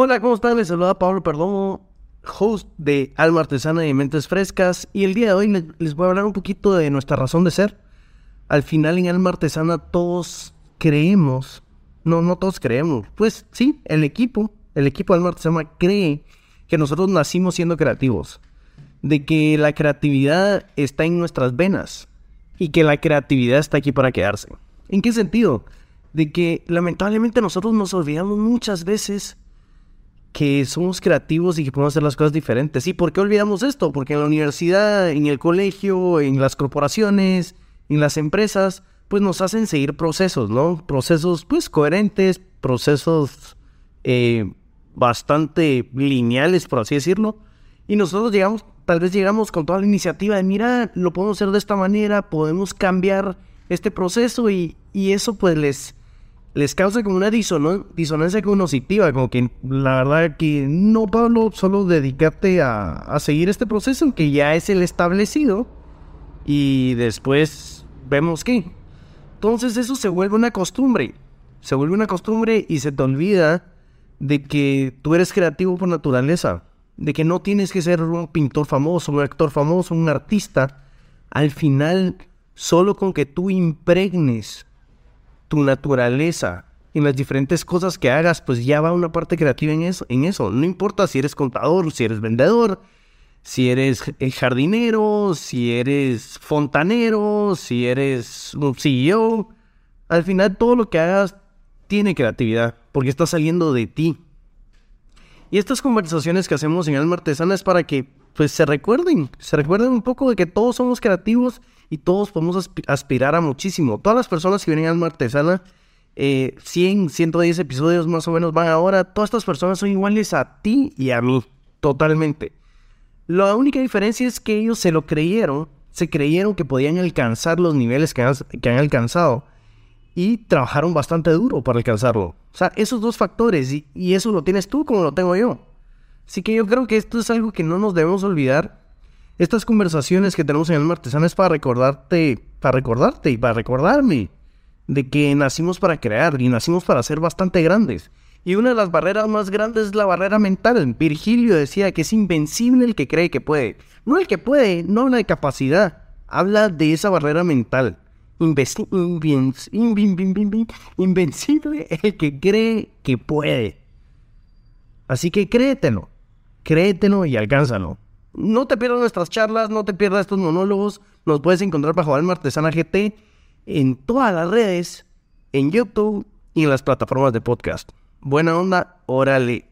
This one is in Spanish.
Hola, ¿cómo están? Les saluda Pablo Perdomo, host de Alma Artesana y Mentes Frescas. Y el día de hoy les, voy a hablar un poquito de nuestra razón de ser. Al final en Alma Artesana todos creemos, no, no todos creemos, pues sí, el equipo, el equipo de Alma Artesana cree que nosotros nacimos siendo creativos. De que la creatividad está en nuestras venas y que la creatividad está aquí para quedarse. ¿En qué sentido? De que lamentablemente nosotros nos olvidamos muchas veces que somos creativos y que podemos hacer las cosas diferentes. ¿Y por qué olvidamos esto? Porque en la universidad, en el colegio, en las corporaciones, en las empresas, pues nos hacen seguir procesos, ¿no? Procesos pues coherentes, procesos eh, bastante lineales, por así decirlo. Y nosotros llegamos, tal vez llegamos con toda la iniciativa de, mira, lo podemos hacer de esta manera, podemos cambiar este proceso y, y eso pues les, les causa como una disonancia cognitiva, como que la verdad que no, Pablo, solo dedicarte a, a seguir este proceso que ya es el establecido y después vemos qué. Entonces eso se vuelve una costumbre, se vuelve una costumbre y se te olvida de que tú eres creativo por naturaleza, de que no tienes que ser un pintor famoso, un actor famoso, un artista. Al final, solo con que tú impregnes tu naturaleza en las diferentes cosas que hagas, pues ya va una parte creativa en eso. En eso. No importa si eres contador, si eres vendedor, si eres eh, jardinero, si eres fontanero, si eres un CEO. Al final todo lo que hagas tiene creatividad, porque está saliendo de ti. Y estas conversaciones que hacemos en Alma Artesana es para que pues se recuerden, se recuerden un poco de que todos somos creativos y todos podemos aspirar a muchísimo. Todas las personas que vienen a Alma Artesana, eh, 100, 110 episodios más o menos van ahora, todas estas personas son iguales a ti y a mí, totalmente. La única diferencia es que ellos se lo creyeron, se creyeron que podían alcanzar los niveles que han, que han alcanzado y trabajaron bastante duro para alcanzarlo. O sea, esos dos factores y, y eso lo tienes tú como lo tengo yo. Así que yo creo que esto es algo que no nos debemos olvidar estas conversaciones que tenemos en el Martesano es para recordarte, para recordarte y para recordarme de que nacimos para crear y nacimos para ser bastante grandes. Y una de las barreras más grandes es la barrera mental. Virgilio decía que es invencible el que cree que puede. No el que puede, no habla de capacidad, habla de esa barrera mental. invencible el que cree que puede. Así que créetelo, créetelo y alcánzalo. No te pierdas nuestras charlas, no te pierdas estos monólogos. Nos puedes encontrar bajo Alma Artesana GT en todas las redes, en YouTube y en las plataformas de podcast. Buena onda, órale.